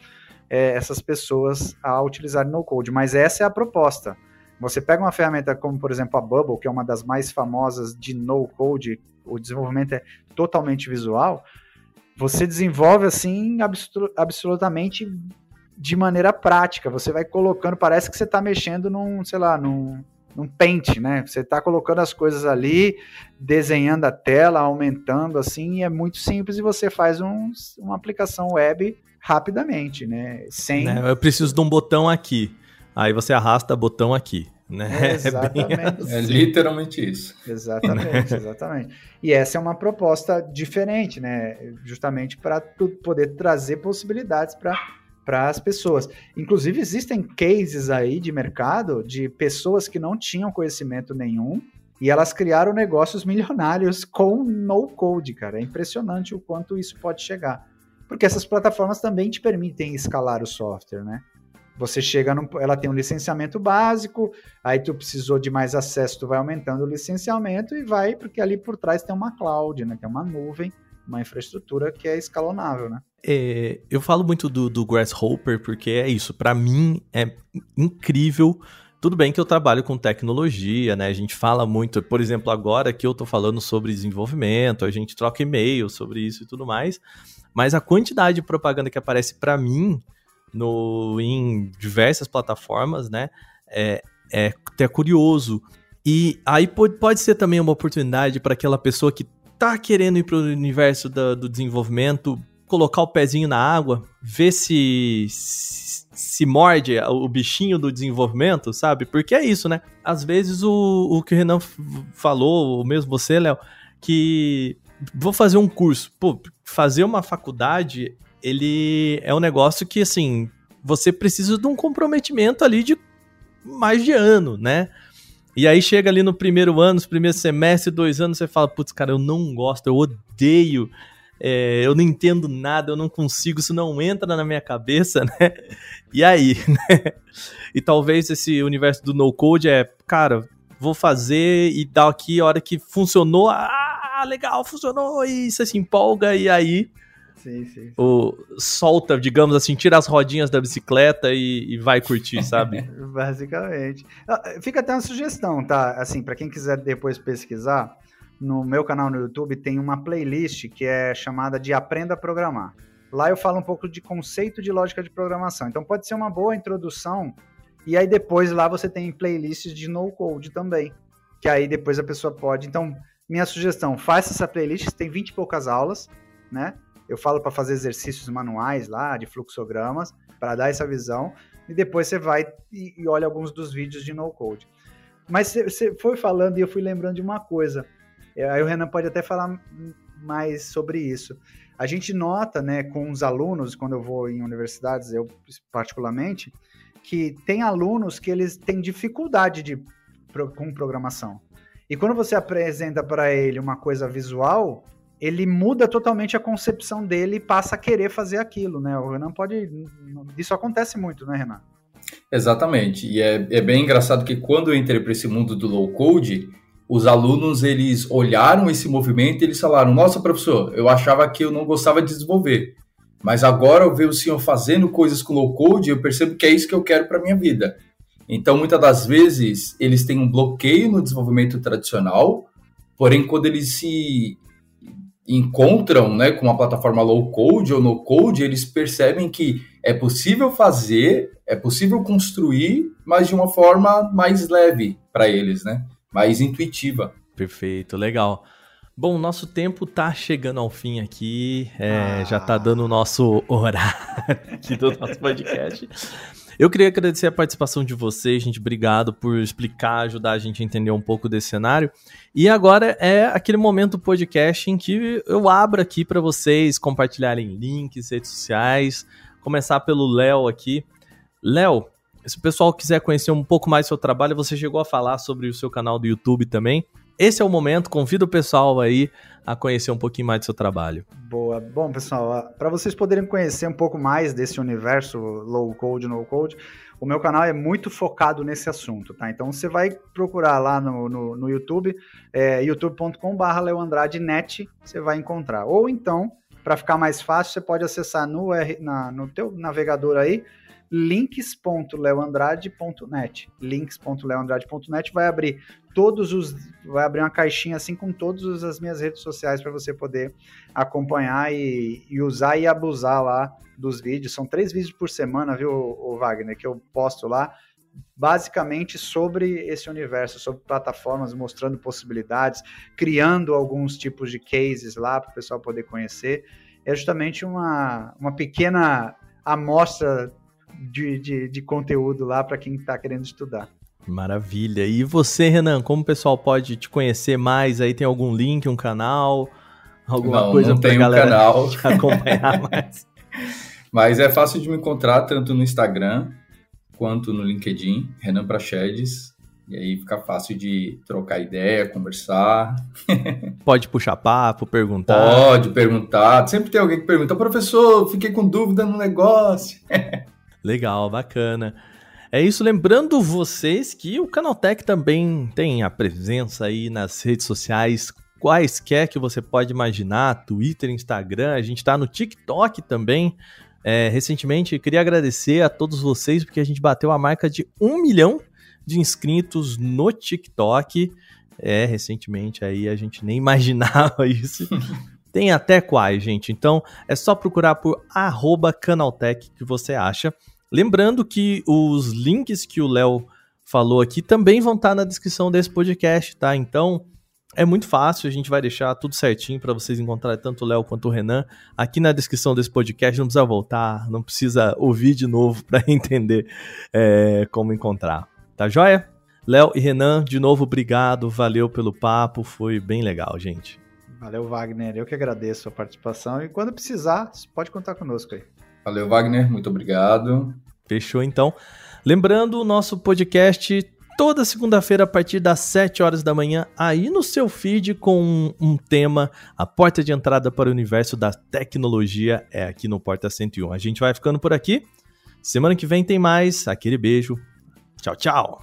é, essas pessoas a utilizar no code. Mas essa é a proposta. Você pega uma ferramenta como, por exemplo, a Bubble, que é uma das mais famosas de no code, o desenvolvimento é totalmente visual. Você desenvolve assim absolutamente de maneira prática. Você vai colocando, parece que você está mexendo num, sei lá, num, num pente, né? Você está colocando as coisas ali, desenhando a tela, aumentando assim, e é muito simples e você faz um, uma aplicação web rapidamente, né?
Sem... Né? Eu preciso de um botão aqui. Aí você arrasta botão aqui. Né? (laughs)
É, exatamente. É,
assim. é literalmente isso.
Exatamente, (laughs) exatamente. E essa é uma proposta diferente, né? Justamente para poder trazer possibilidades para para as pessoas. Inclusive, existem cases aí de mercado de pessoas que não tinham conhecimento nenhum e elas criaram negócios milionários com no code, cara. É impressionante o quanto isso pode chegar porque essas plataformas também te permitem escalar o software, né? Você chega, no, ela tem um licenciamento básico, aí tu precisou de mais acesso, tu vai aumentando o licenciamento e vai, porque ali por trás tem uma cloud, né? Tem uma nuvem, uma infraestrutura que é escalonável, né?
É, eu falo muito do, do Grasshopper porque é isso, para mim é incrível. Tudo bem que eu trabalho com tecnologia, né? A gente fala muito, por exemplo, agora que eu tô falando sobre desenvolvimento, a gente troca e-mail sobre isso e tudo mais. Mas a quantidade de propaganda que aparece para mim no, em diversas plataformas, né, é, é até curioso. E aí pode, pode ser também uma oportunidade para aquela pessoa que tá querendo ir para o universo da, do desenvolvimento, colocar o pezinho na água, ver se, se, se morde o bichinho do desenvolvimento, sabe? Porque é isso, né? Às vezes o, o que o Renan falou, ou mesmo você, Léo, que vou fazer um curso. Pô, fazer uma faculdade, ele é um negócio que, assim, você precisa de um comprometimento ali de mais de ano, né? E aí chega ali no primeiro ano, no primeiro semestre, dois anos, você fala, putz, cara, eu não gosto, eu odeio, é, eu não entendo nada, eu não consigo, isso não entra na minha cabeça, (laughs) né? E aí, né? E talvez esse universo do no-code é, cara, vou fazer e dar aqui a hora que funcionou, ah, legal, funcionou, e você se empolga, e aí sim, sim, sim. O, solta, digamos assim, tira as rodinhas da bicicleta e, e vai curtir, sabe? (laughs)
Basicamente. Ah, fica até uma sugestão, tá? Assim, para quem quiser depois pesquisar, no meu canal no YouTube tem uma playlist que é chamada de Aprenda a Programar. Lá eu falo um pouco de conceito de lógica de programação. Então pode ser uma boa introdução. E aí depois lá você tem playlists de no code também. Que aí depois a pessoa pode. Então, minha sugestão, faça essa playlist, tem 20 e poucas aulas, né? Eu falo para fazer exercícios manuais lá, de fluxogramas, para dar essa visão, e depois você vai e, e olha alguns dos vídeos de no-code. Mas você foi falando e eu fui lembrando de uma coisa. É, aí o Renan pode até falar mais sobre isso. A gente nota, né, com os alunos, quando eu vou em universidades, eu particularmente, que tem alunos que eles têm dificuldade de, com programação. E quando você apresenta para ele uma coisa visual, ele muda totalmente a concepção dele e passa a querer fazer aquilo, né? O Renan pode. Isso acontece muito, né, Renan?
Exatamente. E é, é bem engraçado que quando eu entrei para esse mundo do low code, os alunos eles olharam esse movimento e eles falaram: Nossa, professor, eu achava que eu não gostava de desenvolver. Mas agora eu vejo o senhor fazendo coisas com low code, eu percebo que é isso que eu quero para minha vida. Então, muitas das vezes, eles têm um bloqueio no desenvolvimento tradicional, porém, quando eles se encontram né, com uma plataforma low code ou no code, eles percebem que é possível fazer, é possível construir, mas de uma forma mais leve para eles, né? Mais intuitiva.
Perfeito, legal. Bom, nosso tempo tá chegando ao fim aqui, é, ah. já tá dando o nosso (laughs) horário aqui do nosso podcast. Eu queria agradecer a participação de vocês, gente. Obrigado por explicar, ajudar a gente a entender um pouco desse cenário. E agora é aquele momento podcast em que eu abro aqui para vocês compartilharem links, redes sociais. Começar pelo Léo aqui. Léo, se o pessoal quiser conhecer um pouco mais do seu trabalho, você chegou a falar sobre o seu canal do YouTube também. Esse é o momento, convido o pessoal aí a conhecer um pouquinho mais do seu trabalho.
Boa. Bom, pessoal, para vocês poderem conhecer um pouco mais desse universo low code, no code, o meu canal é muito focado nesse assunto, tá? Então você vai procurar lá no, no, no YouTube, é, youtube.com.br leoandrade.net, você vai encontrar. Ou então, para ficar mais fácil, você pode acessar no, na, no teu navegador aí, links.leoandrade.net. links.leoandrade.net vai abrir todos os vai abrir uma caixinha assim com todas as minhas redes sociais para você poder acompanhar e, e, usar e abusar lá dos vídeos. São três vídeos por semana, viu, o Wagner, que eu posto lá basicamente sobre esse universo, sobre plataformas, mostrando possibilidades, criando alguns tipos de cases lá para o pessoal poder conhecer. É justamente uma, uma pequena amostra de, de, de conteúdo lá para quem está querendo estudar.
Maravilha. E você, Renan, como o pessoal pode te conhecer mais? Aí tem algum link, um canal, alguma
não,
coisa
para a galera canal.
te (laughs) acompanhar mais? (laughs)
Mas é fácil de me encontrar tanto no Instagram quanto no LinkedIn, Renan Prachedes. E aí fica fácil de trocar ideia, conversar. (laughs)
Pode puxar papo, perguntar.
Pode perguntar. Sempre tem alguém que pergunta, professor, fiquei com dúvida no negócio.
Legal, bacana. É isso, lembrando vocês que o Canaltech também tem a presença aí nas redes sociais, quaisquer que você pode imaginar, Twitter, Instagram, a gente está no TikTok também. É, recentemente, queria agradecer a todos vocês, porque a gente bateu a marca de um milhão de inscritos no TikTok. É, recentemente aí a gente nem (laughs) imaginava isso. Tem até quais, gente. Então é só procurar por Canaltech que você acha. Lembrando que os links que o Léo falou aqui também vão estar na descrição desse podcast, tá? Então é muito fácil, a gente vai deixar tudo certinho para vocês encontrarem tanto o Léo quanto o Renan aqui na descrição desse podcast. Não precisa voltar, não precisa ouvir de novo para (laughs) entender é, como encontrar. Tá joia? Léo e Renan, de novo, obrigado, valeu pelo papo, foi bem legal, gente.
Valeu, Wagner. Eu que agradeço a participação e quando precisar, pode contar conosco aí.
Valeu, Wagner. Muito obrigado.
Fechou então. Lembrando, o nosso podcast toda segunda-feira a partir das 7 horas da manhã, aí no seu feed com um, um, tema, a porta de entrada para o universo da tecnologia é aqui no Porta 101. A gente vai ficando por aqui. Semana que vem tem mais. Aquele beijo. Tchau, tchau.